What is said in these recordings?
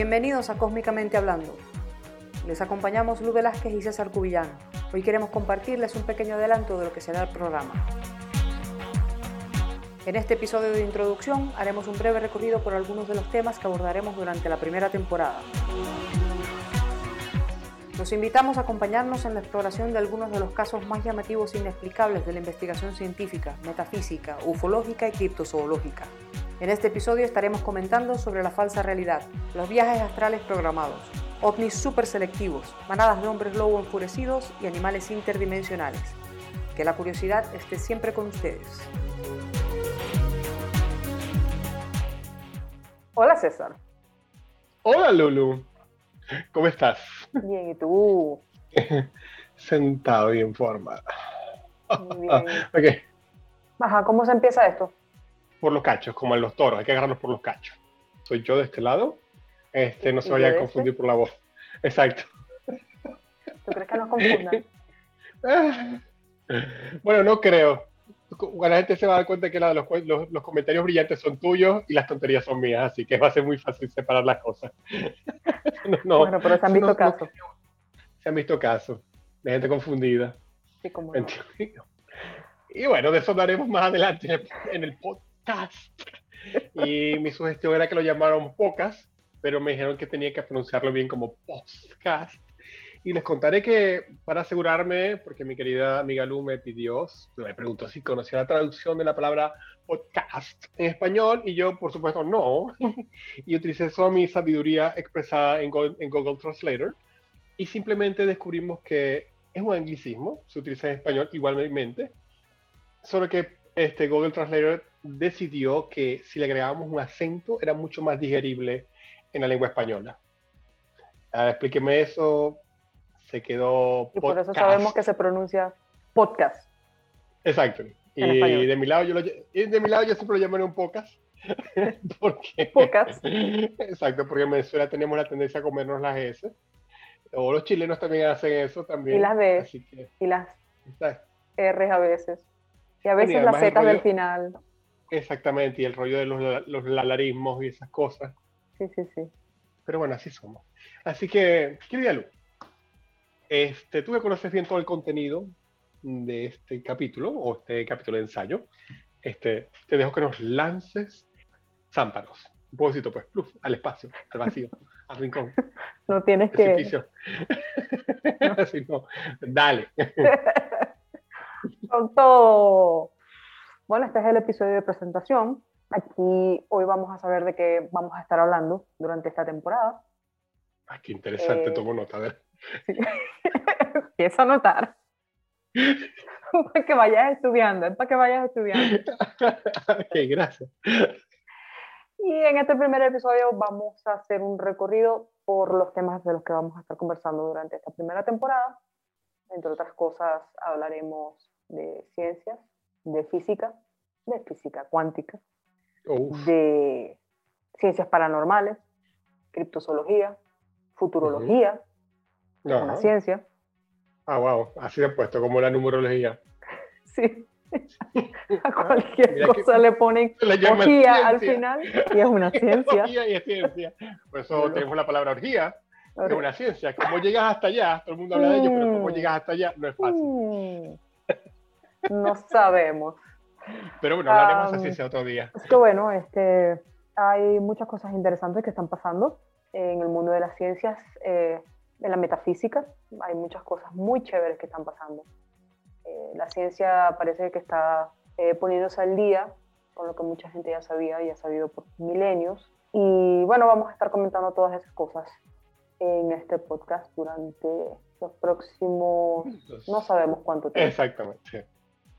Bienvenidos a Cósmicamente Hablando. Les acompañamos Lu Velázquez y César Cubillano. Hoy queremos compartirles un pequeño adelanto de lo que será el programa. En este episodio de introducción haremos un breve recorrido por algunos de los temas que abordaremos durante la primera temporada. Los invitamos a acompañarnos en la exploración de algunos de los casos más llamativos e inexplicables de la investigación científica, metafísica, ufológica y criptozoológica. En este episodio estaremos comentando sobre la falsa realidad, los viajes astrales programados, ovnis super selectivos, manadas de hombres lobo enfurecidos y animales interdimensionales. Que la curiosidad esté siempre con ustedes. Hola César. Hola Lulu. ¿Cómo estás? Bien, ¿y tú? Sentado y en forma. Bien. ok, Ajá, ¿cómo se empieza esto? Por los cachos, como en los toros, hay que agarrarlos por los cachos. Soy yo de este lado. Este, no se ¿Y vaya yo a de confundir por la voz. Exacto. ¿Tú crees que nos confundan? Bueno, no creo. La gente se va a dar cuenta que la los, los- los comentarios brillantes son tuyos y las tonterías son mías, así que va a ser muy fácil separar las cosas. No, no, bueno, pero se han visto no- casos. se han visto casos de gente confundida. Sí, como. Y bueno, de eso hablaremos más adelante en el, en el podcast. Y mi sugestión era que lo llamaran pocas, pero me dijeron que tenía que pronunciarlo bien como podcast. Y les contaré que para asegurarme, porque mi querida amiga Lu me pidió, me preguntó si conocía la traducción de la palabra podcast en español, y yo, por supuesto, no. Y utilicé toda mi sabiduría expresada en Google, en Google Translator, y simplemente descubrimos que es un anglicismo, se utiliza en español igualmente, solo que este Google Translator decidió que si le agregábamos un acento era mucho más digerible en la lengua española. Explíqueme eso, se quedó... Y por eso podcast. sabemos que se pronuncia podcast. Exacto. Y de mi lado yo lo, y de mi lado yo siempre lo llamaré un porque, Podcast. Exacto, porque en Venezuela tenemos la tendencia a comernos las S. O los chilenos también hacen eso también. Y las B. Que, Y las R's a veces. Y a veces y las Z del final. Exactamente, y el rollo de los, los lalarismos y esas cosas. Sí, sí, sí. Pero bueno, así somos. Así que, querida Lu, este, tú que conoces bien todo el contenido de este capítulo, o este capítulo de ensayo, este, te dejo que nos lances zámpanos. Un poquito, pues, pluf, al espacio, al vacío, al rincón, No tienes que... precipicio. Así no, dale. Con todo. Bueno, este es el episodio de presentación. Aquí hoy vamos a saber de qué vamos a estar hablando durante esta temporada. Ay, qué interesante, Eh, tomo nota. Ver. Sí. Empieza a notar. para que vayas estudiando, es para que vayas estudiando. ok, gracias. Y en este primer episodio vamos a hacer un recorrido por los temas de los que vamos a estar conversando durante esta primera temporada. Entre otras cosas, hablaremos de ciencias, de física, de física cuántica, Uf, de ciencias paranormales, criptozoología, futurología, no. una ciencia. Ah, wow, así de puesto, como la numerología. Sí. A cualquier que- cosa le ponen orgía al final y es una ciencia. Orgía y es ciencia. Por eso Bueno. tenemos la palabra orgía, es una ciencia. ¿Cómo llegas hasta allá? Todo el mundo habla de ello, pero ¿cómo Mm. llegas hasta allá? No es fácil. Mm, No sabemos. Pero bueno, hablaremos Am, esa ciencia otro día. Es que bueno, este, hay muchas cosas interesantes que están pasando en el mundo de las ciencias, eh, en la metafísica. Hay muchas cosas muy chéveres que están pasando. Eh, la ciencia parece que está eh, poniéndose al día con lo que mucha gente ya sabía y ha sabido por milenios. Y bueno, vamos a estar comentando todas esas cosas en este podcast durante los próximos, no sabemos cuánto tiempo, Exactamente.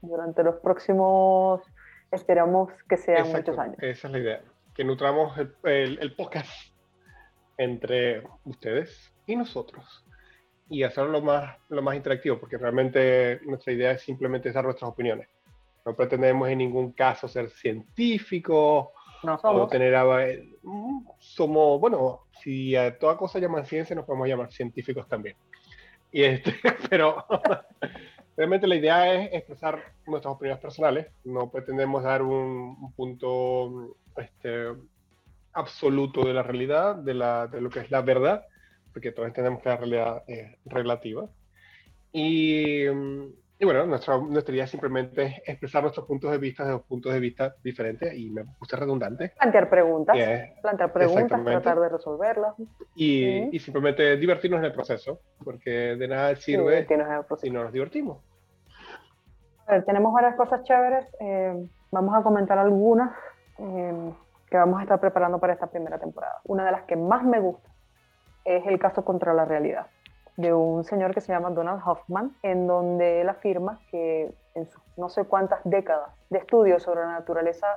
Durante los próximos, esperamos que sean Exacto, muchos años. Esa es la idea. Que nutramos el, el- el podcast entre ustedes y nosotros. Y hacerlo lo más, lo más interactivo, porque realmente nuestra idea es simplemente dar nuestras opiniones. No pretendemos en ningún caso ser científicos No o somos. tener a- mm, somos bueno si a toda cosa llaman ciencia nos podemos llamar científicos también y este pero realmente la idea es expresar nuestras opiniones personales no pretendemos dar un, un punto este absoluto de la realidad, de, la, de lo que es la verdad, porque todos entendemos que la realidad es relativa. Y, y bueno, nuestra, nuestra idea simplemente es expresar nuestros puntos de vista de puntos de vista diferentes y me gusta redundante. Plantear preguntas, plantear preguntas, tratar de resolverlas. Y, y, simplemente divertirnos en el proceso, porque de nada sirve si no nos divertimos. Ver, tenemos varias cosas chéveres. Eh, vamos a comentar algunas eh, que vamos a estar preparando para esta primera temporada. Una de las que más me gusta es el caso contra la realidad de un señor que se llama Donald Hoffman, en donde él afirma que en sus no sé cuántas décadas de estudios sobre la naturaleza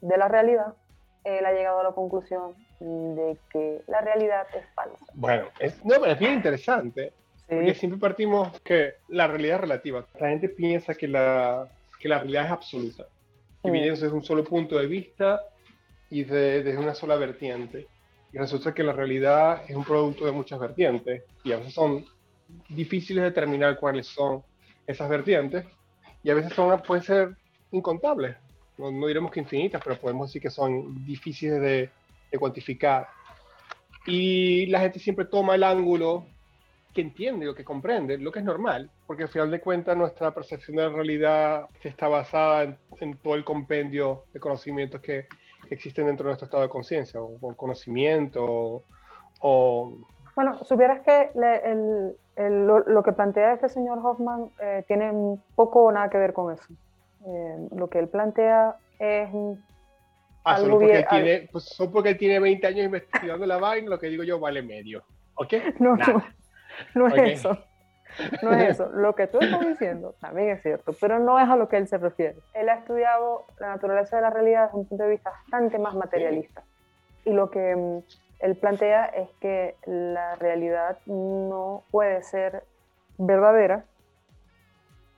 de la realidad, él ha llegado a la conclusión de que la realidad es falsa. Bueno, es, no, es bien interesante, porque siempre partimos que la realidad es relativa. La gente piensa que la, que la realidad es absoluta, que viene desde un solo punto de vista y desde una sola vertiente. Y resulta que la realidad es un producto de muchas vertientes y a veces son difíciles de determinar cuáles son esas vertientes y a veces son, pueden ser incontables. No, diremos que infinitas, pero podemos decir que son difíciles de, de cuantificar. Y la gente siempre toma el ángulo que entiende o que comprende, lo que es normal, porque al final de cuentas nuestra percepción de la realidad está basada en, en todo el compendio de conocimientos que, existen dentro de nuestro estado de conciencia, o, conocimiento, o, Bueno, supieras que lo, que plantea este señor Hoffman eh, tiene poco o nada que ver con eso. Eh, lo que él plantea es... Ah, algo solo porque, él tiene, pues, solo porque él tiene 20 años investigando la vaina, lo que digo yo vale medio. ¿Ok? No, no, no es eso. No es eso. Lo que tú estás diciendo también es cierto, pero no es a lo que él se refiere. Él ha estudiado la naturaleza de la realidad desde un punto de vista bastante más materialista. Y lo que mm, él plantea es que la realidad no puede ser verdadera,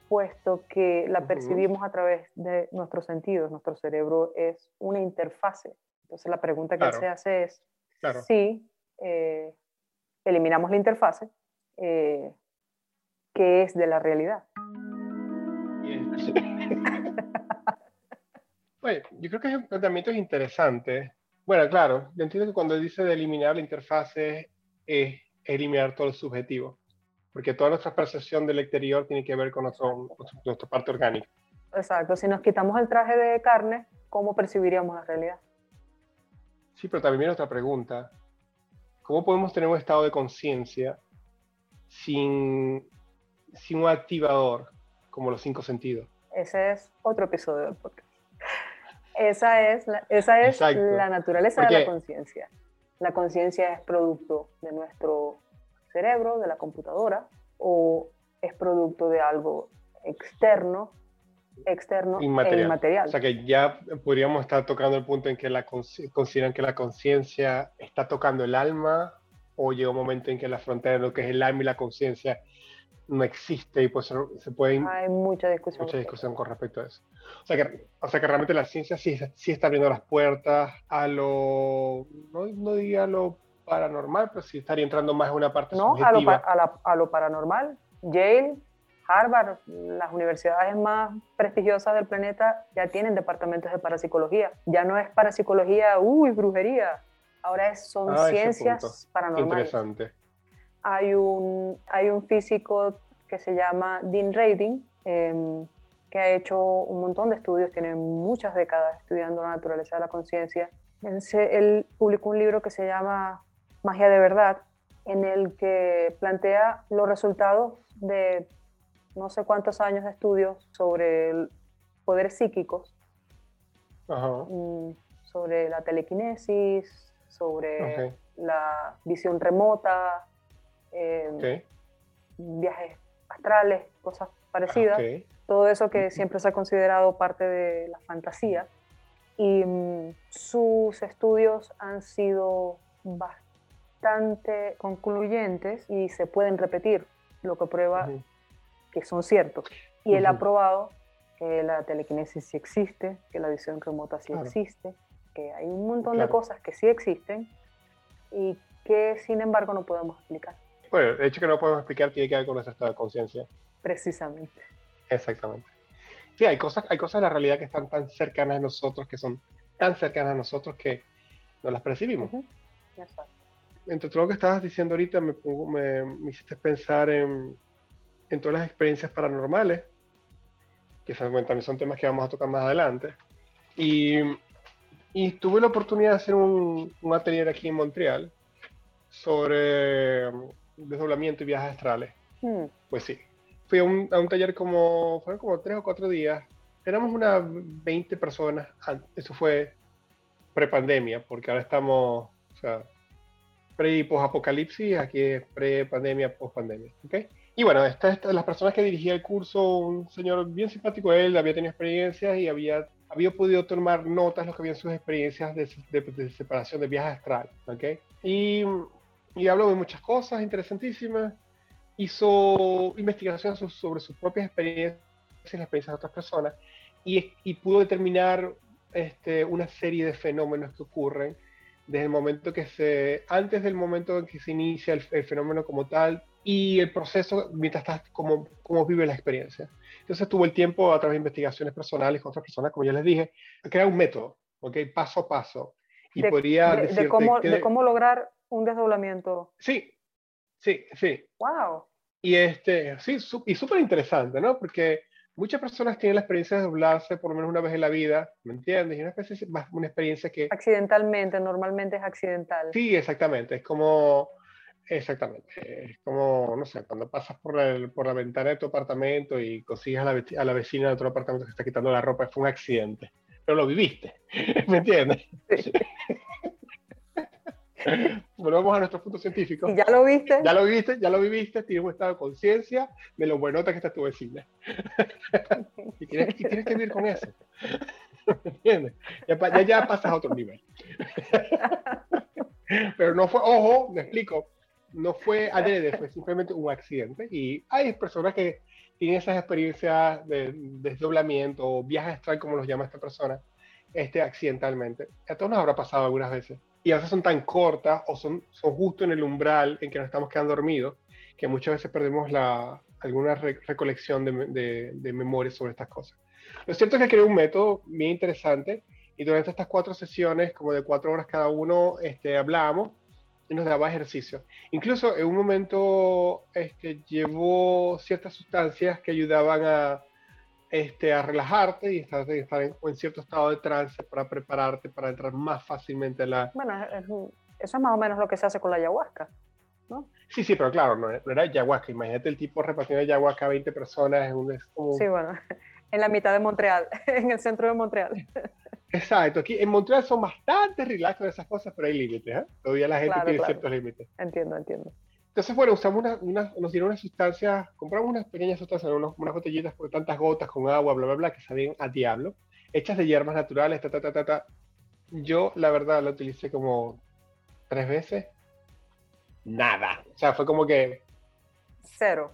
puesto que la percibimos a través de nuestros sentidos. Nuestro cerebro es una interfase. Entonces la pregunta que él se hace es si eh, eliminamos la interfase, eh, que es de la realidad. bueno, yo creo que es un planteamiento interesante. Bueno, claro, yo entiendo que cuando dice de eliminar la interfase es eliminar todo lo subjetivo, porque toda nuestra percepción del exterior tiene que ver con nuestro, nuestra parte orgánica. Exacto, si nos quitamos el traje de carne, ¿cómo percibiríamos la realidad? Sí, pero también viene otra pregunta. ¿Cómo podemos tener un estado de conciencia sin sin un activador como los cinco sentidos. Ese es otro episodio del podcast. Esa es la, esa es la naturaleza de la conciencia. La conciencia es producto de nuestro cerebro, de la computadora, o es producto de algo externo, externo inmaterial. e inmaterial. O sea que ya podríamos estar tocando el punto en que la consideran que la conciencia está tocando el alma, o llega un momento en que la frontera de lo que es el alma y la conciencia no existe y pues se puede... Hay mucha discusión. Mucha discusión con respecto a eso. O sea que, o sea que realmente la ciencia sí, sí está abriendo las puertas a lo, no, no diría a lo paranormal, pero sí estaría entrando más en una parte no, A lo, a, a lo paranormal. Yale, Harvard, las universidades más prestigiosas del planeta ya tienen departamentos de parapsicología. Ya no es parapsicología, uy, brujería. Ahora son ah, ciencias paranormales. Interesante hay un, hay un físico que se llama Dean Radin, em, que ha hecho un montón de estudios, tiene muchas décadas estudiando la naturaleza de la conciencia. Él publicó un libro que se llama Magia de Verdad, en el que plantea los resultados de no sé cuántos años de estudios sobre poderes psíquicos, mm, sobre la telequinesis, sobre la visión remota, eh, viajes astrales, cosas parecidas. Todo eso que siempre se ha considerado parte de la fantasía. Y mm, sus estudios han sido bastante concluyentes y se pueden repetir, lo que prueba que son ciertos. Y él ha probado que la telequinesis sí existe, que la visión remota sí existe, que hay un montón de cosas que sí existen y que sin embargo no podemos explicar. Bueno, el hecho que no podemos explicar tiene que ver con nuestro estado de conciencia. Precisamente. Exactamente. Sí, hay cosas, hay cosas de la realidad que están tan cercanas a nosotros, que son tan cercanas a nosotros que no las percibimos. Entre todo lo que estabas diciendo ahorita, me, me, hiciste pensar en, en, todas las experiencias paranormales, que también son temas que vamos a tocar más adelante. Y, y tuve la oportunidad de hacer un, un atelier aquí en Montreal sobre um, desdoblamiento y viajes astrales. Hmm. Pues sí, fui a un, a un, taller como, fueron como tres o cuatro días. Éramos unas 20 personas. Eso fue pre-pandemia, porque ahora estamos, o sea, pre y post-apocalipsis, aquí es pre-pandemia, post-pandemia. ¿okay? Y bueno, estas las personas que dirigía el curso, un señor bien simpático, él había tenido experiencias y había, había podido tomar notas de lo que habían sus experiencias de, de, separación de viajes astrales. ¿okay? Y, y habló de muchas cosas interesantísimas. Hizo investigaciones sobre sus propias experiencias y las experiencias de otras personas y, y pudo determinar este, una serie de fenómenos que ocurren desde el momento que se, antes del momento en que se inicia el, fenómeno como tal y el proceso mientras estás, como, como vive la experiencia. Entonces tuvo el tiempo a través de investigaciones personales con otras personas, como ya les dije, crear un método, ¿ok? Paso a paso. Y de, podría de, de cómo, de cómo lograr un desdoblamiento. Sí, sí, sí. ¡Wow! Y este, sí, y súper interesante, ¿no? Porque muchas personas tienen la experiencia de doblarse por lo menos una vez en la vida, ¿me entiendes? Y una, especie, una experiencia que... Accidentalmente, normalmente es accidental. Sí, exactamente, es como... Exactamente, es como, no sé, cuando pasas por, el, por la ventana de tu apartamento y consigues a la, a la vecina de otro apartamento que está quitando la ropa, fue un accidente, pero lo viviste, ¿me entiendes? Sí. Volvemos a nuestro punto científico. ¿Y ya lo viste? Ya lo viste, ya lo viviste, tienes un estado de conciencia de lo buenota que está tu vecina. y, tienes, que vivir con eso. ¿Entiendes? Ya, ya, pasas a otro nivel. Pero no fue, ojo, me explico, no fue adrede, fue simplemente un accidente. Y hay personas que tienen esas experiencias de, desdoblamiento o viajes astral, como los llama esta persona, este, accidentalmente. A todos nos habrá pasado algunas veces y a veces son tan cortas o son, son justo en el umbral en que nos estamos quedando dormidos que muchas veces perdemos la, alguna recolección de, de, memoria sobre estas cosas. Lo cierto es que creé un método bien interesante y durante estas cuatro sesiones, como de cuatro horas cada uno, este, hablábamos nos daba ejercicio. Incluso en un momento este, llevó ciertas sustancias que ayudaban a, este, a relajarte y estar, estar en, en, cierto estado de trance para prepararte para entrar más fácilmente en la... Bueno, eso es más o menos lo que se hace con la ayahuasca, ¿no? Sí, sí, pero claro, no, era ayahuasca. Imagínate el tipo repartiendo ayahuasca a 20 personas. Es como... Sí, bueno, en la mitad de Montreal, en el centro de Montreal. Exacto, aquí en Montreal son bastante relax con esas cosas, pero hay límites, ¿eh? Todavía la gente tiene ciertos límites. Entiendo, entiendo. Entonces, bueno, usamos una, nos dieron unas sustancias, compramos unas pequeñas sustancias, unas botellitas por tantas gotas con agua, bla, bla, bla, que sabían a diablo, hechas de hierbas naturales, ta, ta, ta, ta, ta. Yo, la verdad, la utilicé como tres veces. Nada. O sea, fue como que... Cero.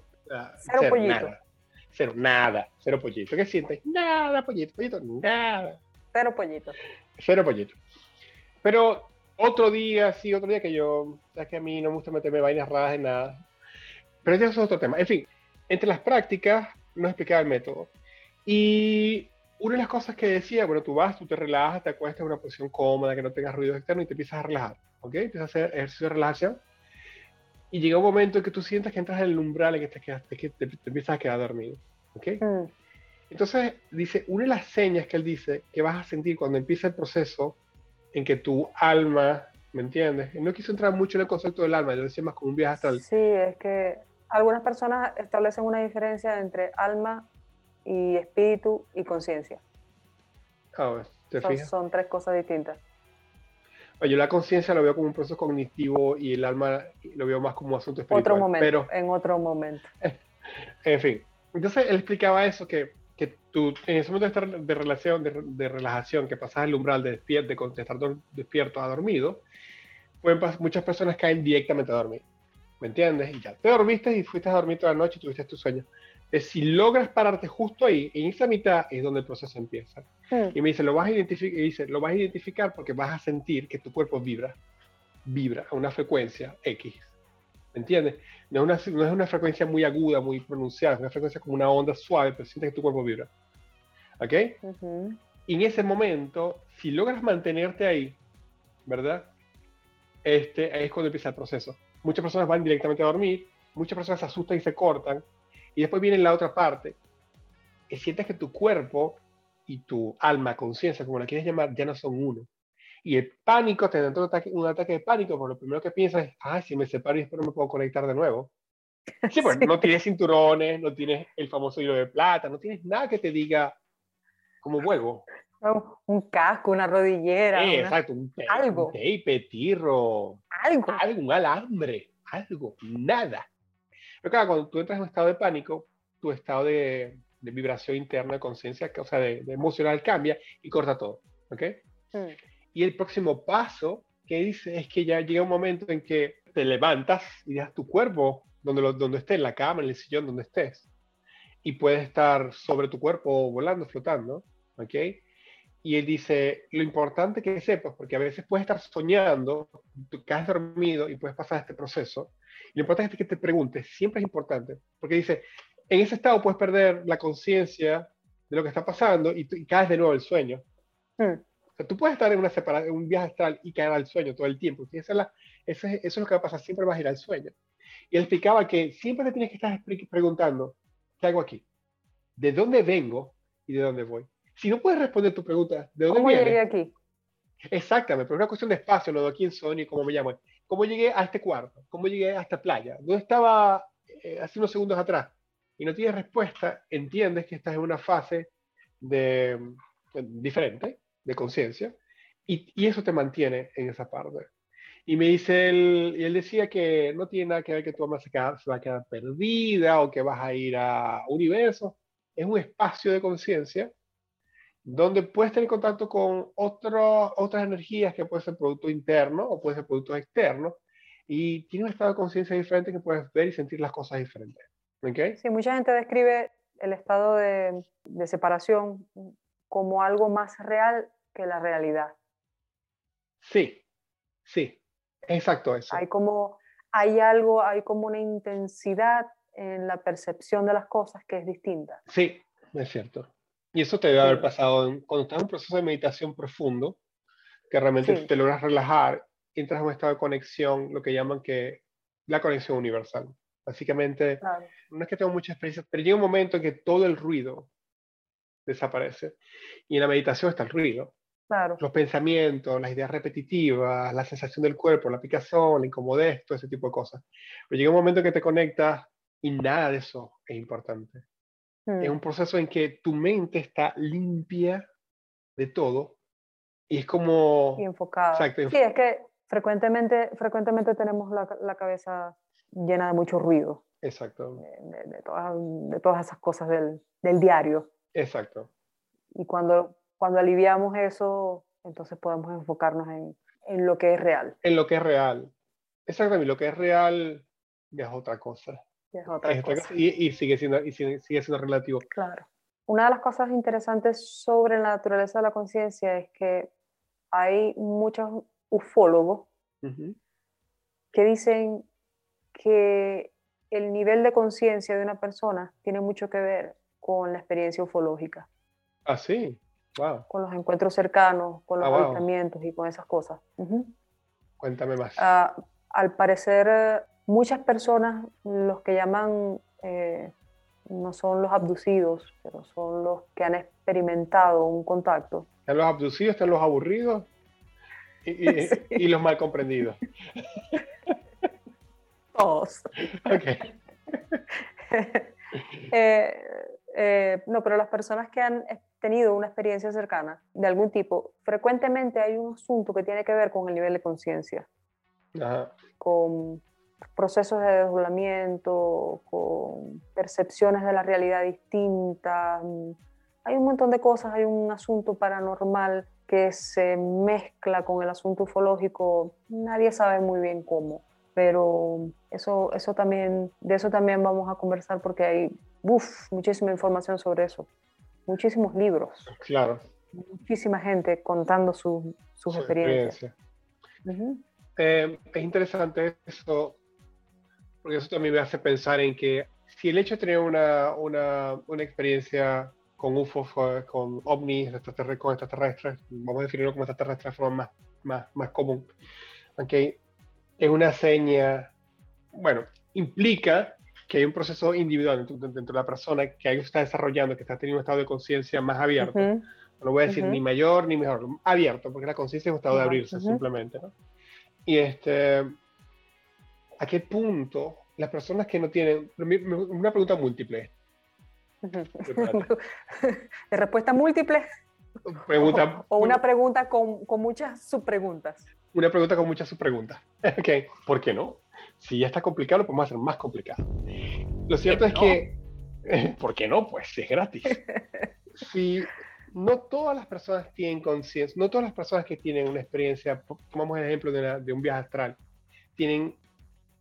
cero, pollito. Nada. Cero, nada. Cero pollito. ¿Qué sientes? Nada, pollito, pollito, nada. Cero pollito. Cero pollito. Pero otro día, sí, otro día que yo, ya que a mí no me gusta meterme vainas raras en nada. Pero eso es otro tema. En fin, entre las prácticas nos explicaba el método. Y una de las cosas que decía, bueno, tú vas, tú te relajas, te acuestas en una posición cómoda, que no tengas ruido externo y te empiezas a relajar, ¿ok? Empiezas a hacer ejercicio de relajación. Y llega un momento en que tú sientes que entras en el umbral en que te, que te, empiezas a quedar dormido, ¿ok? Mm. Entonces, dice, una de las señas que él dice que vas a sentir cuando empieza el proceso en que tu alma, ¿me entiendes? No quiso entrar mucho en el concepto del alma, yo decía más como un viaje astral. Sí, es que algunas personas establecen una diferencia entre alma y espíritu y conciencia. Ah, ¿te son, son, tres cosas distintas. Yo la conciencia lo veo como un proceso cognitivo y el alma lo veo más como un asunto espiritual. Otro momento, pero, en otro momento. En fin, entonces él explicaba eso, que que tú, en ese momento de, de relación, de, relajación, que pasas el umbral de, despierto, de, estar despierto a dormido, pueden muchas personas caen directamente a dormir. ¿Me entiendes? Y ya te dormiste y fuiste a dormir toda la noche y tuviste tu sueño. Entonces, si logras pararte justo ahí, en esa mitad es donde el proceso empieza. Hmm. Y me dice, lo vas a identificar, dice, lo vas a identificar porque vas a sentir que tu cuerpo vibra, vibra a una frecuencia X. ¿Me entiendes? No es, una, no es una frecuencia muy aguda, muy pronunciada, es una frecuencia como una onda suave, pero sientes que tu cuerpo vibra. ¿Ok? Y en ese momento, si logras mantenerte ahí, ¿verdad? Este, ahí es cuando empieza el proceso. Muchas personas van directamente a dormir, muchas personas se asustan y se cortan, y después viene la otra parte, que sientes que tu cuerpo y tu alma, conciencia, como la quieres llamar, ya no son uno. Y el pánico, te da un ataque, un ataque de pánico, porque lo primero que piensas es, ah, si me separo y no me puedo conectar de nuevo. Sí, pues no tienes cinturones, no tienes el famoso hilo de plata, no tienes nada que te diga cómo vuelvo. Un casco, una rodillera. exacto, un, algo. un tape, tirro. Algo. Algo, un alambre, algo, nada. Pero claro, cuando tú entras en un estado de pánico, tu estado de, de vibración interna, de conciencia, o sea, de, de, emocional cambia y corta todo. ¿Ok? Mm. Y el próximo paso que dice es que ya llega un momento en que te levantas y dejas tu cuerpo donde, lo, donde estés, en la cama, en el sillón, donde estés. Y puedes estar sobre tu cuerpo volando, flotando. ¿Ok? Y él dice, lo importante que sepas, porque a veces puedes estar soñando, tú caes dormido y puedes pasar este proceso. Y lo importante es que te preguntes, siempre es importante, porque dice, en ese estado puedes perder la conciencia de lo que está pasando y, y, caes de nuevo al sueño. Hmm. Sea, tú puedes estar en, una separación, un viaje astral y caer al sueño todo el tiempo. Y esa es la, eso, es, eso es lo que va a pasar, siempre vas a ir al sueño. Y él explicaba que siempre te tienes que estar preguntando, ¿qué hago aquí? ¿De dónde vengo y de dónde voy? Si no puedes responder tu pregunta, ¿de dónde ¿Cómo llegué aquí? Exactamente, pero es una cuestión de espacio, lo de quién soy y cómo me llamo. ¿Cómo llegué a este cuarto? ¿Cómo llegué a esta playa? ¿Dónde estaba eh, hace unos segundos atrás? Y no tienes respuesta, entiendes que estás en una fase de, diferente, de conciencia, y, eso te mantiene en esa parte. Y me dice él, y él decía que no tiene nada que ver que tu alma se, se va a quedar perdida o que vas a ir a universo. Es un espacio de conciencia donde puedes tener contacto con otro, otras energías que puede ser producto interno o puede ser producto externo y tiene un estado de conciencia diferente que puedes ver y sentir las cosas diferentes. ¿Okay? Sí, mucha gente describe el estado de, de separación como algo más real que la realidad. Sí, sí, exacto eso. Hay como, hay algo, hay como una intensidad en la percepción de las cosas que es distinta. Sí, es cierto. Y eso te debe haber pasado cuando estás en un proceso de meditación profundo, que realmente te logras relajar, entras en un estado de conexión, lo que llaman que la conexión universal. Básicamente, no es que tengo mucha experiencia, pero llega un momento en que todo el ruido desaparece. Y en la meditación está el ruido. Claro. Los pensamientos, las ideas repetitivas, la sensación del cuerpo, la picazón, la incomodez, todo ese tipo de cosas. Pero llega un momento en que te conectas y nada de eso es importante. Es un mm. proceso en que tu mente está limpia de todo y es como... Y enfocada. Exacto. Sí, es que frecuentemente, frecuentemente tenemos la, la cabeza llena de mucho ruido. Exacto. De, de, todas, de todas, esas cosas del, del, diario. Exacto. Y cuando, cuando aliviamos eso, entonces podemos enfocarnos en, en lo que es real. En lo que es real. Exactamente, lo que es real ya es otra cosa. Y, sigue siendo, y sigue, siendo relativo. Claro. Una de las cosas interesantes sobre la naturaleza de la conciencia es que hay muchos ufólogos que dicen que el nivel de conciencia de una persona tiene mucho que ver con la experiencia ufológica. Ah, sí. Wow. Con los encuentros cercanos, con los ah, avistamientos y con esas cosas. Cuéntame más. Ah, al parecer, muchas personas, los que llaman, eh, no son los abducidos, pero son los que han experimentado un contacto. Están los abducidos, están los aburridos y, los mal comprendidos. Todos. Eh, eh, no, pero las personas que han tenido una experiencia cercana de algún tipo, frecuentemente hay un asunto que tiene que ver con el nivel de conciencia. Con procesos de desdoblamiento, con percepciones de la realidad distintas. Hay un montón de cosas, hay un asunto paranormal que se mezcla con el asunto ufológico, nadie sabe muy bien cómo, pero eso, eso también, de eso también vamos a conversar porque hay uf, muchísima información sobre eso, muchísimos libros. Claro. Muchísima gente contando sus experiencias. Eh, es interesante eso porque eso también me hace pensar en que si el hecho de tener una, una, una experiencia con UFOs, con ovnis, con extraterrestres, vamos a definirlo como extraterrestres de forma más más, más común. Okay. Es una seña, bueno, implica que hay un proceso individual dentro, de la persona que ahí está desarrollando, que está teniendo un estado de conciencia más abierto. No lo voy a decir ni mayor ni mejor, abierto, porque la conciencia es un estado de abrirse simplemente. ¿no? Y este, ¿a qué punto las personas que no tienen, una pregunta múltiple. ¿De respuesta múltiple? Pregunta, o, una pregunta con, con, muchas subpreguntas. Una pregunta con muchas subpreguntas. ok, ¿por qué no? Si ya está complicado, lo podemos hacer más complicado. Lo cierto es que, ¿por qué no? Pues es gratis. si no todas las personas tienen conciencia, no todas las personas que tienen una experiencia, tomamos el ejemplo de, de un viaje astral, tienen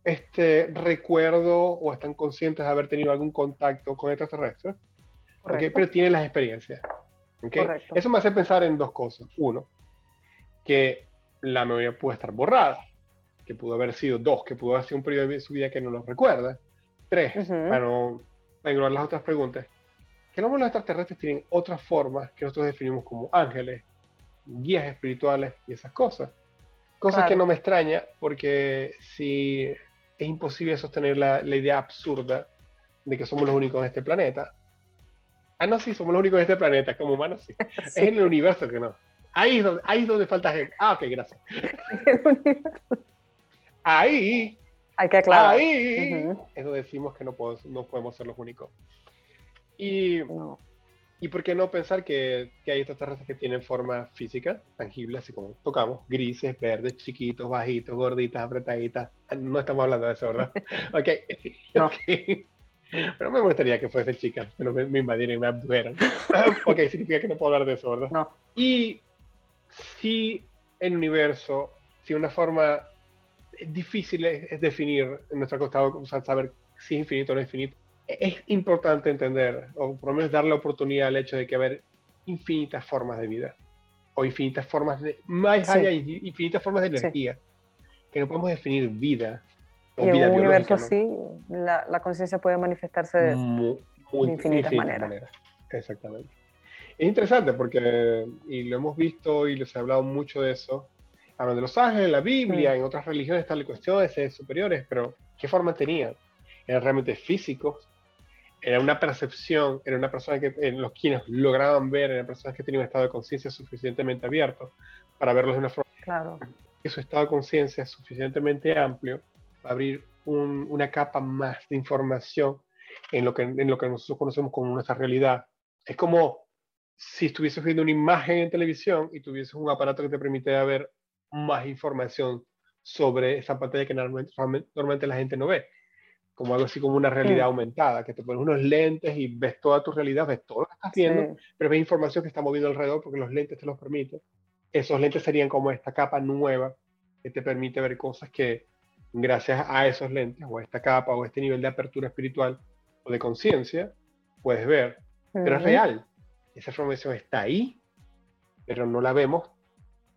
este recuerdo o están conscientes de haber tenido algún contacto con extraterrestres, okay, pero tienen las experiencias. Okay. Eso me hace pensar en dos cosas. Uno, que la memoria puede estar borrada, que pudo haber sido dos, que pudo haber sido un periodo de su vida que no lo recuerda. Tres, para no englobar las otras preguntas, que los extraterrestres tienen otras formas que nosotros definimos como ángeles, guías espirituales y esas cosas. Cosas que no me extraña, porque si es imposible sostener la, idea absurda de que somos los únicos en este planeta. Ah, no, sí, somos los únicos en este planeta, como humanos, sí. Es en el universo que no. Ahí es donde, ahí donde falta gente. Ah, ok, gracias. ahí. Hay que aclarar. Ahí eso decimos que no, podemos, no podemos ser los únicos. Y, y por qué no pensar que, que hay extraterrestres que tienen forma física, tangible, así como tocamos, grises, verdes, chiquitos, bajitos, gorditas, apretaditas. No estamos hablando de eso, ¿verdad? ok. okay. Pero me gustaría que fuese chica, pero me, me invadieran y me abdujeran. ok, significa que no puedo hablar de eso, ¿verdad? No. Y si el universo, si una forma difícil es, definir en nuestro costado, o sea, saber si es infinito o no es infinito, es importante entender, o por lo menos darle la oportunidad al hecho de que haber infinitas formas de vida, o infinitas formas de, más allá, infinitas formas de energía, que no podemos definir vida. O y en un universo así, la, la conciencia puede manifestarse de, infinitas, maneras. Exactamente. Es interesante porque, y lo hemos visto y les he hablado mucho de eso, hablan de los ángeles, en la Biblia, en otras religiones tal cuestiones de superiores, pero ¿qué forma tenían? ¿Eran realmente físicos? ¿Era una percepción? ¿Era una persona que en los quienes lograban ver? ¿Eran personas que tenían un estado de conciencia suficientemente abierto para verlos de una forma? Claro. Que su estado de conciencia es suficientemente amplio para abrir una capa más de información en lo, que, en lo que nosotros conocemos como nuestra realidad. Es como si estuvieses viendo una imagen en televisión y tuvieses un aparato que te permitiera ver más información sobre esa pantalla que normalmente, la gente no ve, como algo así como una realidad aumentada, que te pones unos lentes y ves toda tu realidad, ves todo lo que estás viendo, pero ves información que está moviendo alrededor porque los lentes te los permiten. Esos lentes serían como esta capa nueva que te permite ver cosas que gracias a esos lentes o a esta capa o a este nivel de apertura espiritual o de conciencia puedes ver, pero es real. Esa información está ahí, pero no la vemos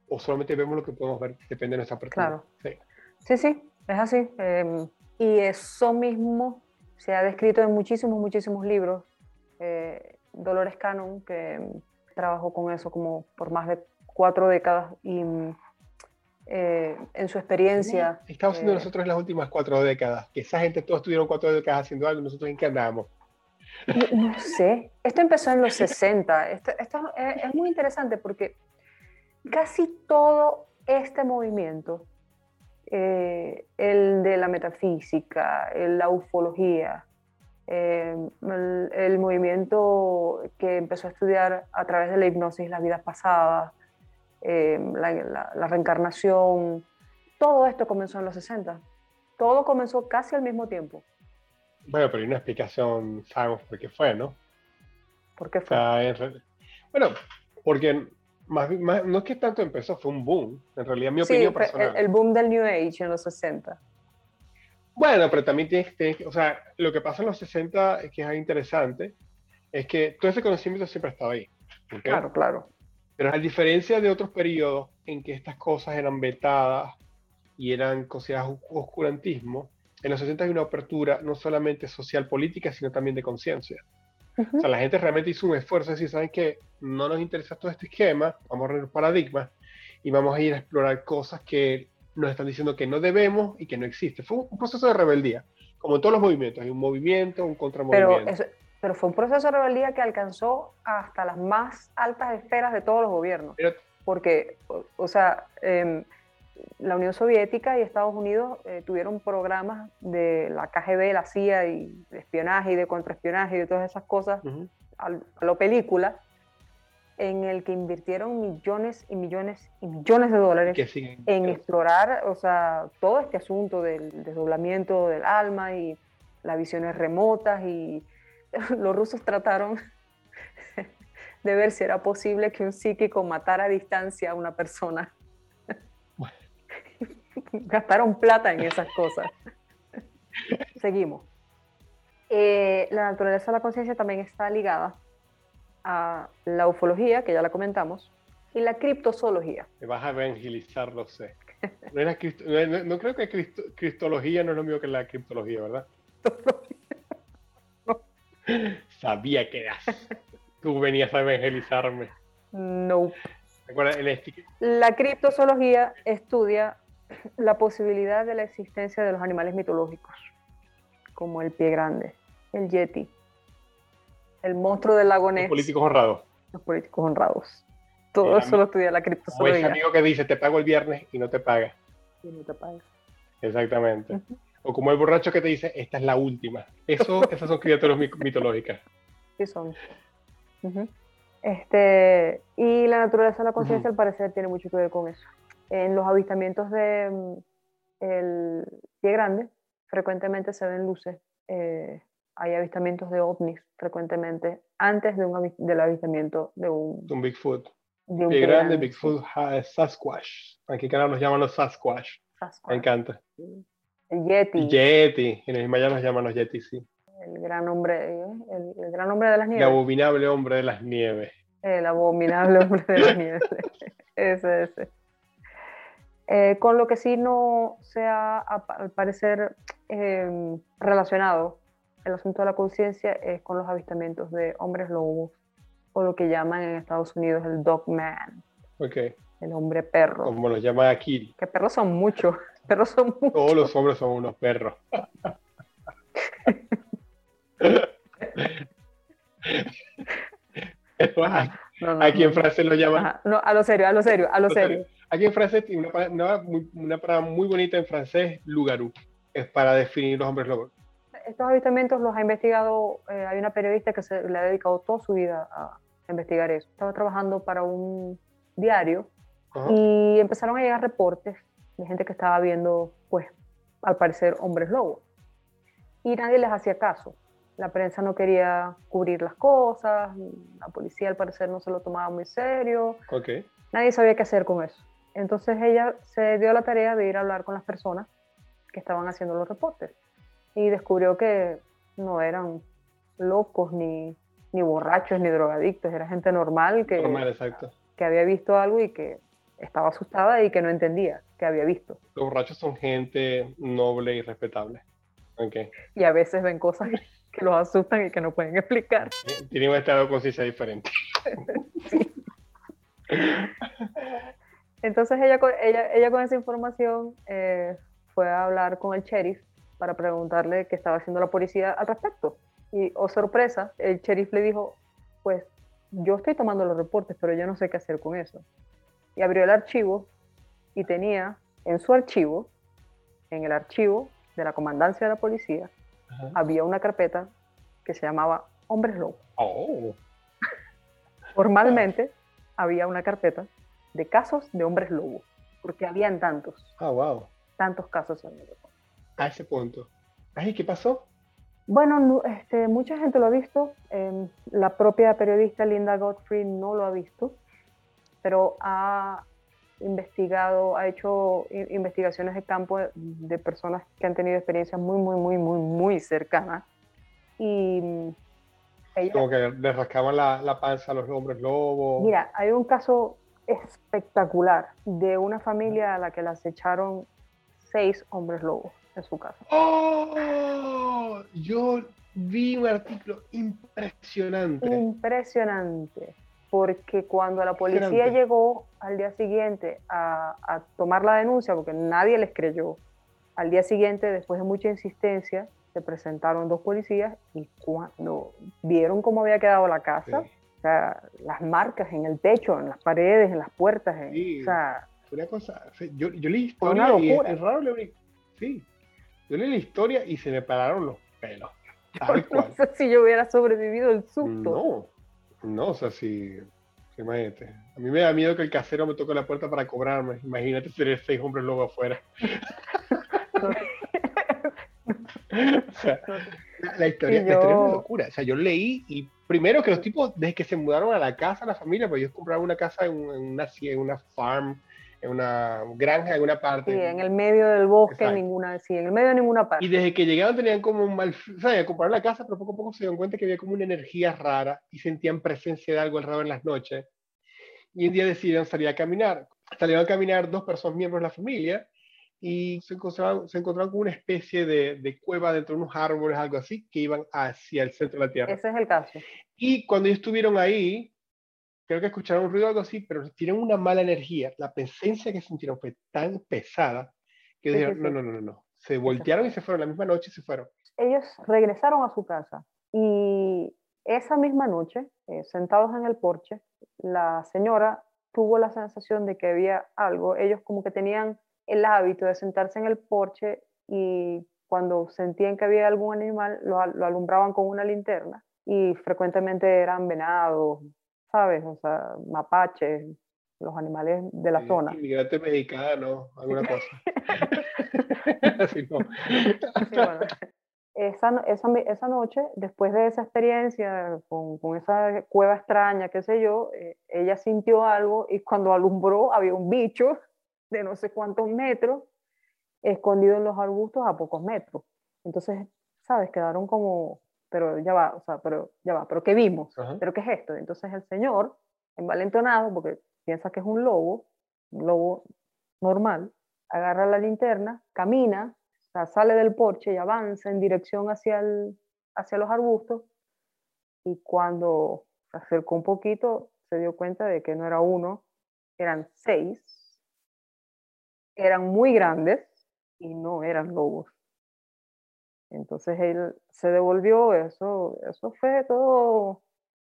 o solamente vemos lo que podemos ver, depende de nuestra perspectiva. Claro. Sí. sí, es así. Em, y eso mismo se ha descrito en muchísimos, muchísimos libros. Eh, Dolores Cannon, que trabajó con eso como por más de cuatro décadas y eh, en su experiencia... Estamos haciendo eh, nosotros en las últimas cuatro décadas, que esa gente todos estuvieron cuatro décadas haciendo algo, nosotros en qué andamos. No, sé, esto empezó en los 60. Esto, es, muy interesante porque casi todo este movimiento, eh, el de la metafísica, la ufología, eh, el, movimiento que empezó a estudiar a través de la hipnosis las vidas pasadas, eh, la, reencarnación, todo esto comenzó en los 60. Todo comenzó casi al mismo tiempo. Bueno, pero hay una explicación, sabemos por qué fue, ¿no? ¿Por qué fue? bueno, porque más, no es que tanto empezó, fue un boom. En realidad, mi opinión personal. El, boom del New Age en los 60. Bueno, pero también tienes, que, o sea, lo que pasa en los 60 es que es interesante, es que todo ese conocimiento siempre estaba ahí. Claro, claro. Pero a diferencia de otros periodos en que estas cosas eran vetadas y eran consideradas oscurantismo, en los 60 hay una apertura no solamente social política, sino también de conciencia. O sea, la gente realmente hizo un esfuerzo de decir, ¿saben qué? No nos interesa todo este esquema, vamos a reunir paradigmas y vamos a ir a explorar cosas que nos están diciendo que no debemos y que no existe. Fue un proceso de rebeldía, como en todos los movimientos, hay un movimiento, un contramovimiento. Pero, pero fue un proceso de rebeldía que alcanzó hasta las más altas esferas de todos los gobiernos. porque, o, sea, em, la Unión Soviética y Estados Unidos eh, tuvieron programas de la KGB, la CIA y de espionaje y de contraespionaje y de todas esas cosas a, a lo película en el que invirtieron millones y millones y millones de dólares en explorar, o sea, todo este asunto del desdoblamiento del alma y las visiones remotas y los rusos trataron de ver si era posible que un psíquico matara a distancia a una persona. Gastaron plata en esas cosas. Seguimos. Eh, la naturaleza de la conciencia también está ligada a la ufología, que ya la comentamos, y la criptozoología. Me vas a evangelizar, lo sé. No, creo que cristología no es lo mismo que la criptología, ¿verdad? Sabía que eras. Tú venías a evangelizarme. No. Este la criptozoología estudia la posibilidad de la existencia de los animales mitológicos, como el pie grande, el yeti, el monstruo del lago Ness. Los políticos honrados. Los políticos honrados. Todo eso lo estudia la criptozoología. O ese amigo que dice, te pago el viernes y no te paga. Y no te paga. Exactamente. O como el borracho que te dice, esta es la última. Eso, esas son criaturas mitológicas. Sí son. este, y la naturaleza de la conciencia, al parecer, tiene mucho que ver con eso. En los avistamientos de mm, el pie grande, frecuentemente se ven luces eh, hay avistamientos de ovnis frecuentemente antes de un, del avistamiento de un, un Bigfoot. De un pie grande, Bigfoot, Sasquatch. Aquí cada nos llaman los Sasquatch. Me encanta. El Yeti. Yeti. En el Himalaya nos llaman los Yeti, sí. El gran hombre, el, gran hombre de las nieves. El abominable hombre de las nieves. El abominable hombre de las nieves. ese, ese. Eh, con lo que sí no se ha, al parecer, eh, relacionado el asunto de la conciencia es con los avistamientos de hombres lobos, o lo que llaman en Estados Unidos el dog man. El hombre perro. Como lo llama aquí. Que perros son muchos. Perros son muchos. Todos los hombres son unos perros. aquí en Francia lo llaman. No, a lo serio, a lo serio, a lo serio. Aquí en Francia tiene una, una, palabra muy bonita en francés, lugarú. Es para definir los hombres lobos estos avistamientos los ha investigado, eh, hay una periodista que se le ha dedicado toda su vida a investigar eso. Estaba trabajando para un diario y empezaron a llegar reportes de gente que estaba viendo, pues, al parecer, hombres lobos. Y nadie les hacía caso. La prensa no quería cubrir las cosas, la policía al parecer no se lo tomaba muy serio. Okay. Nadie sabía qué hacer con eso. Entonces ella se dio la tarea de ir a hablar con las personas que estaban haciendo los reportes y descubrió que no eran locos ni, ni borrachos ni drogadictos, era gente normal que, que había visto algo y que estaba asustada y que no entendía que había visto. Los borrachos son gente noble y respetable. Okay. Y a veces ven cosas que los asustan y que no pueden explicar. Tienen un estado de conciencia diferente. Entonces ella, ella, ella con esa información eh, fue a hablar con el sheriff para preguntarle qué estaba haciendo la policía al respecto. Y, oh sorpresa, el sheriff le dijo, pues yo estoy tomando los reportes, pero yo no sé qué hacer con eso. Y abrió el archivo y tenía en su archivo, en el archivo de la comandancia de la policía, había una carpeta que se llamaba Hombres Lobos. Oh. Formalmente había una carpeta de casos de hombres lobos, porque habían tantos. Ah, wow. Tantos casos en el a ese punto. Ay, ¿qué pasó? Bueno, este, mucha gente lo ha visto. Em, la propia periodista Linda Godfrey no lo ha visto, pero ha investigado, ha hecho investigaciones de campo de, personas que han tenido experiencias muy, muy, muy, muy, muy cercanas. Y mm, Como que le rascaban la, la panza a los hombres lobos. Mira, hay un caso espectacular de una familia a la que las echaron seis hombres lobos en su casa. ¡Oh! Yo vi un artículo impresionante. Impresionante. Porque cuando la policía llegó al día siguiente a, a, tomar la denuncia, porque nadie les creyó, al día siguiente, después de mucha insistencia, se presentaron dos policías y cuando vieron cómo había quedado la casa, o sea, las marcas en el techo, en las paredes, en las puertas, o sea, una cosa, yo, yo leí historia y es, raro leer, sí, yo leí la historia y se me pararon los pelos. Tal cual. No sé si yo hubiera sobrevivido el susto. No, no, o sea, si, imagínate. A mí me da miedo que el casero me toque la puerta para cobrarme. Imagínate tener seis hombres luego afuera. la, historia, es una locura. O sea, yo leí y primero que los tipos, desde que se mudaron a la casa, la familia, pues ellos compraron una casa en, una, en una farm, en una granja, en una parte. Sí, en el medio del bosque, en ninguna, sí, en el medio de ninguna parte. Y desde que llegaron tenían como un mal, sea, compraron la casa, pero poco a poco se dieron cuenta que había como una energía rara y sentían presencia de algo raro en las noches. Y un día decidieron salir a caminar. Salieron a caminar dos personas, miembros de la familia, y se encontraron, se encontraron con una especie de, de, cueva dentro de unos árboles, algo así, que iban hacia el centro de la Tierra. Ese es el caso. Y cuando ellos estuvieron ahí, creo que escucharon un ruido algo así, pero tienen una mala energía. La presencia que sintieron fue tan pesada que dijeron, no, no, no, no, Se voltearon y se fueron la misma noche y se fueron. Ellos regresaron a su casa y esa misma noche, eh, sentados en el porche, la señora tuvo la sensación de que había algo. Ellos como que tenían el hábito de sentarse en el porche y cuando sentían que había algún animal, lo, alumbraban con una linterna y frecuentemente eran venados, ¿sabes? O sea, mapaches, los animales de la zona. Inmigrante mexicano, alguna cosa. esa, esa, esa, noche, después de esa experiencia con, con esa cueva extraña, qué sé yo, eh, ella sintió algo y cuando alumbró había un bicho de no sé cuántos metros, escondido en los arbustos a pocos metros. Entonces, ¿sabes? Quedaron como, pero ya va, o sea, pero ya va, pero ¿qué vimos? ¿Pero qué es esto? Entonces el señor, envalentonado, porque piensa que es un lobo, un lobo normal, agarra la linterna, camina, o sea, sale del porche y avanza en dirección hacia, el, hacia los arbustos y cuando se acercó un poquito se dio cuenta de que no era uno, eran seis eran muy grandes y no eran lobos. Entonces él se devolvió, eso, eso fue todo,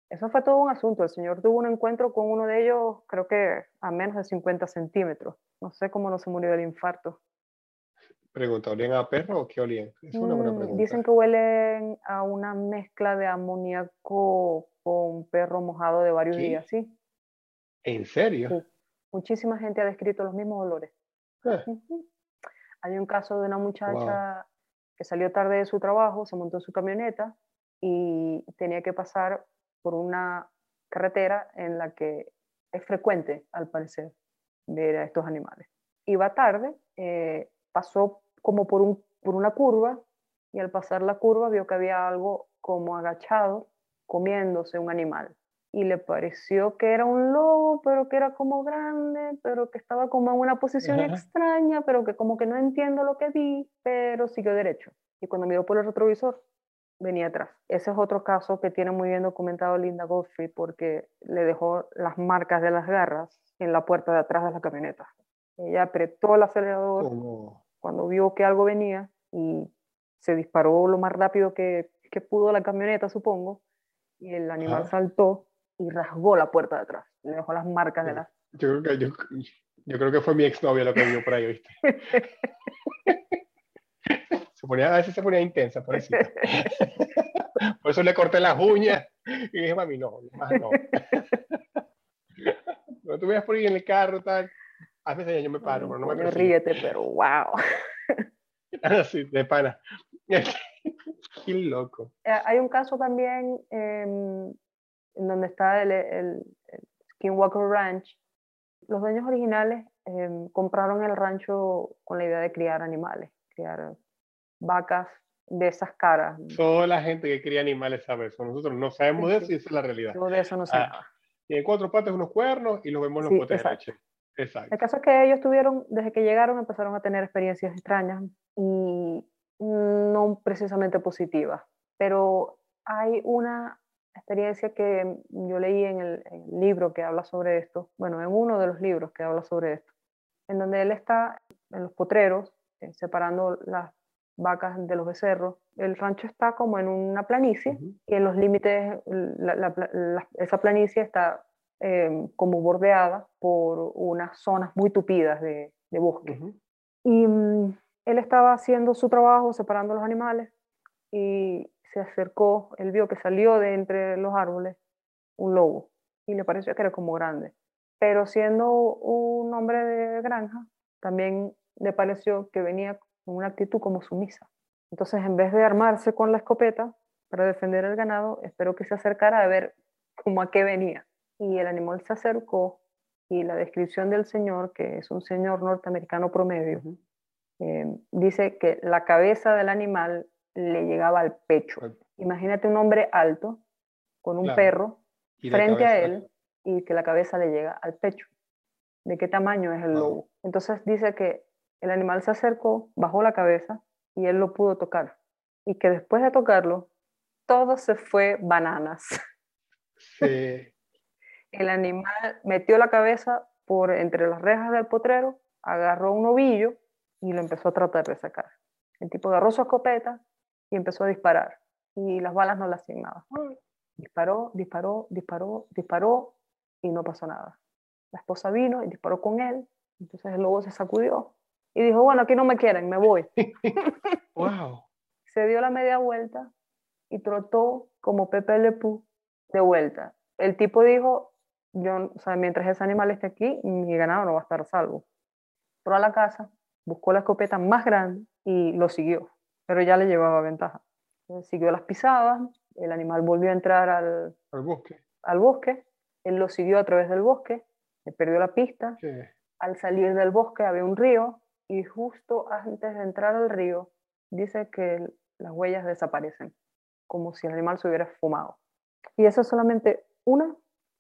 eso fue todo un asunto. El señor tuvo un encuentro con uno de ellos, creo que a menos de 50 centímetros. No sé cómo no se murió del infarto. Pregunta, ¿olían a perro o qué olían? Es una buena mm, pregunta. Dicen que huelen a una mezcla de amoníaco con perro mojado de varios días, ¿sí? ¿En serio? Muchísima gente ha descrito los mismos olores. Eh. Hay un caso de una muchacha que salió tarde de su trabajo, se montó en su camioneta y tenía que pasar por una carretera en la que es frecuente, al parecer, ver a estos animales. Iba tarde, eh, pasó como por, un, por una curva y al pasar la curva vio que había algo como agachado comiéndose un animal y le pareció que era un lobo, pero que era como grande, pero que estaba como en una posición extraña, pero que como que no entiendo lo que vi, pero siguió derecho. Y cuando miró por el retrovisor, venía atrás. Ese es otro caso que tiene muy bien documentado Linda Godfrey porque le dejó las marcas de las garras en la puerta de atrás de la camioneta. Ella apretó el acelerador cuando vio que algo venía y se disparó lo más rápido que, que pudo la camioneta, supongo, y el animal saltó y rasgó la puerta de atrás. Le dejó las marcas de las... Yo creo que, yo, yo creo que fue mi exnovia lo que vio por ahí, ¿viste? se ponía, a veces se ponía intensa, por eso. por eso le corté las uñas y dije, mami, no, más no. Cuando tú veas por ahí en el carro, tal, a veces yo me paro, pero no me Ríete, pero wow. sí, de pana. Qué loco. Eh, hay un caso también eh, en donde está el, el, Skinwalker Ranch, los dueños originales em, compraron el rancho con la idea de criar animales, criar vacas de esas caras. Toda la gente que cría animales sabe eso. Nosotros no sabemos de eso y esa es la realidad. Yo de eso no sé ah, Tiene cuatro patas, unos cuernos y los vemos en los potes de leche. Exacto. El caso es que ellos tuvieron, desde que llegaron, empezaron a tener experiencias extrañas y no precisamente positivas, pero hay una experiencia que yo leí en el, libro que habla sobre esto, bueno, en uno de los libros que habla sobre esto, en donde él está en los potreros, eh, separando las vacas de los becerros. El rancho está como en una planicie y en los límites, esa planicie está em, como bordeada por unas zonas muy tupidas de, bosque. Y mm, él estaba haciendo su trabajo, separando los animales, y se acercó, él vio que salió de entre los árboles un lobo y le pareció que era como grande. Pero siendo un hombre de granja, también le pareció que venía con una actitud como sumisa. Entonces, en vez de armarse con la escopeta para defender el ganado, esperó que se acercara a ver cómo a qué venía. Y el animal se acercó y la descripción del señor, que es un señor norteamericano promedio, eh, dice que la cabeza del animal le llegaba al pecho. Imagínate un hombre alto con un perro frente a él y que la cabeza le llega al pecho. ¿De qué tamaño es el lobo? Entonces dice que el animal se acercó, bajó la cabeza y él lo pudo tocar. Y que después de tocarlo, todo se fue bananas. el animal metió la cabeza por entre las rejas del potrero, agarró un ovillo y lo empezó a tratar de sacar. El tipo agarró su escopeta, y empezó a disparar. Y las balas no le hacían nada. Disparó, disparó, disparó, disparó y no pasó nada. La esposa vino y disparó con él. Entonces el lobo se sacudió y dijo, bueno, aquí no me quieren, me voy. wow. Se dio la media vuelta y trotó como Pepe Le Pew de vuelta. El tipo dijo, yo, o sea, mientras ese animal esté aquí, mi ganado no va a estar a salvo. Entró a la casa, buscó la escopeta más grande y lo siguió pero ya le llevaba ventaja. siguió las pisadas, el animal volvió a entrar al, bosque. al bosque, él lo siguió a través del bosque, le perdió la pista. Al salir del bosque había un río y justo antes de entrar al río dice que las huellas desaparecen, como si el animal se hubiera fumado. Y esa es solamente una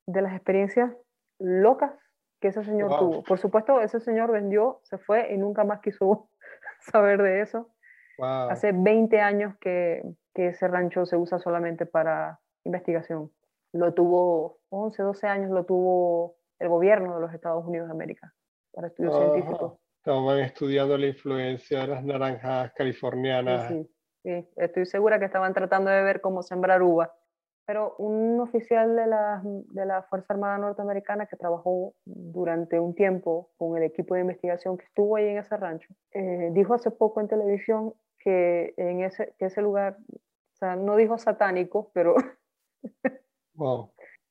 de las experiencias locas que ese señor tuvo. Por supuesto, ese señor vendió, se fue y nunca más quiso saber de eso. Hace 20 años que, que, ese rancho se usa solamente para investigación. Lo tuvo 11, 12 años, lo tuvo el gobierno de los Estados Unidos de América para estudios científicos. Estaban estudiando la influencia de las naranjas californianas. Sí, sí, estoy segura que estaban tratando de ver cómo sembrar uva. Pero un oficial de la, de la Fuerza Armada Norteamericana que trabajó durante un tiempo con el equipo de investigación que estuvo ahí en ese rancho, eh, dijo hace poco en televisión que en ese, que ese lugar, o sea, no dijo satánico, pero,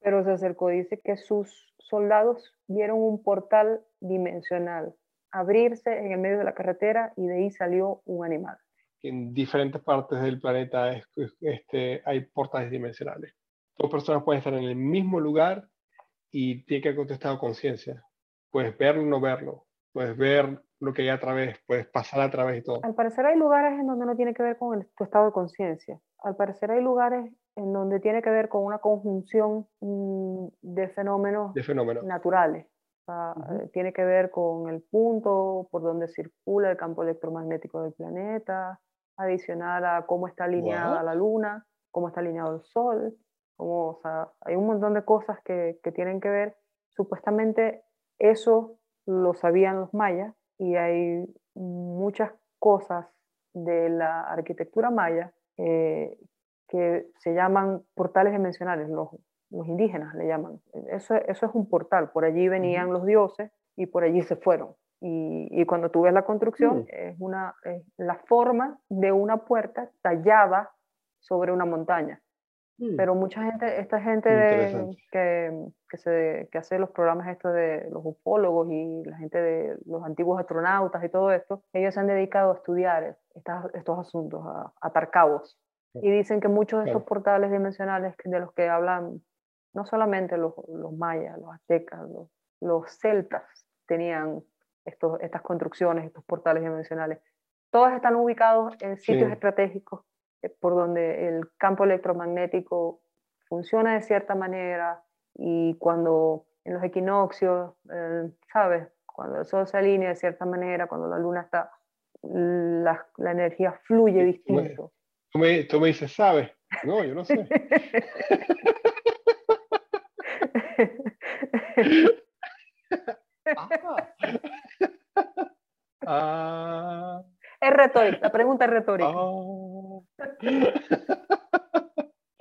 pero se acercó, dice que sus soldados vieron un portal dimensional abrirse en el medio de la carretera y de ahí salió un animal. En diferentes partes del planeta este, hay portales dimensionales. Dos personas pueden estar en el mismo lugar y tiene que haber contestado conciencia. Puedes verlo o no verlo. Puedes ver lo que hay a través, puedes pasar a través y todo. Al parecer hay lugares en donde no tiene que ver con el, tu estado de conciencia. Al parecer hay lugares en donde tiene que ver con una conjunción mm, de fenómenos, de fenómenos. naturales. Eh, tiene que ver con el punto por donde circula el campo electromagnético del planeta, adicional a cómo está alineada la luna, cómo está alineado el sol, como, o sea, hay un montón de cosas que, que tienen que ver. Supuestamente eso lo sabían los mayas y hay muchas cosas de la arquitectura maya eh, que se llaman portales dimensionales, los, los, indígenas le llaman. Eso, eso es un portal, por allí venían los dioses y por allí se fueron. Y, y cuando tú ves la construcción, mm. es, una, es la forma de una puerta tallada sobre una montaña. Mm. Pero mucha gente, esta gente que, que, se, que hace los programas estos de los ufólogos y la gente de los antiguos astronautas y todo esto, ellos se han dedicado a estudiar estas, estos asuntos, a, atar cabos. Y dicen que muchos de estos portales dimensionales de los que hablan no solamente los, los mayas, los aztecas, los, los celtas tenían estos, estas construcciones, estos portales dimensionales. Todos están ubicados en sitios estratégicos eh, por donde el campo electromagnético funciona de cierta manera y cuando en los equinoccios, eh, ¿sabes? Cuando el sol se alinea de cierta manera, cuando la luna está, la, la energía fluye distinto. Tú me, tú me, dices, ¿sabes? No, yo no sé. ah. Es retórica, la pregunta es retórica.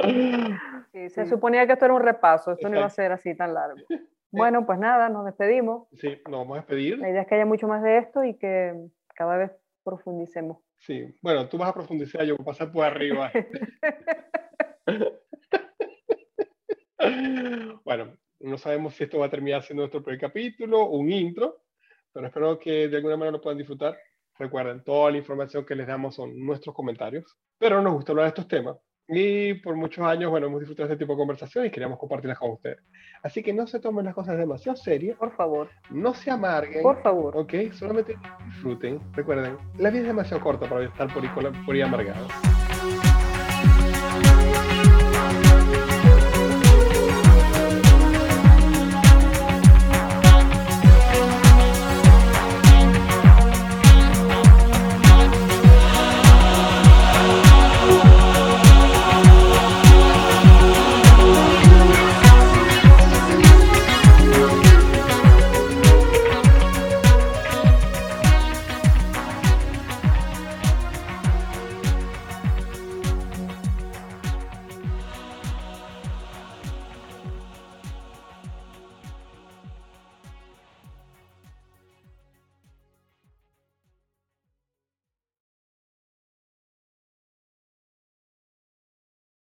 Ah. se suponía que esto era un repaso, esto no iba a ser así tan largo. Bueno, pues nada, nos despedimos. Sí, nos vamos a despedir. La idea es que haya mucho más de esto y que cada vez profundicemos. Sí, bueno, tú vas a profundizar, yo voy a pasar por arriba. bueno, no sabemos si esto va a terminar siendo nuestro primer capítulo, un intro, pero espero que de alguna manera lo puedan disfrutar. Recuerden, toda la información que les damos son nuestros comentarios, pero nos gusta hablar de estos temas. Y por muchos años, bueno, hemos disfrutado de este tipo de conversaciones y queríamos compartirlas con ustedes. Así que no se tomen las cosas demasiado serias. Por favor. No se amarguen. Por favor. Ok, solamente disfruten. Recuerden, la vida es demasiado corta para estar por ahí, por ahí amargados.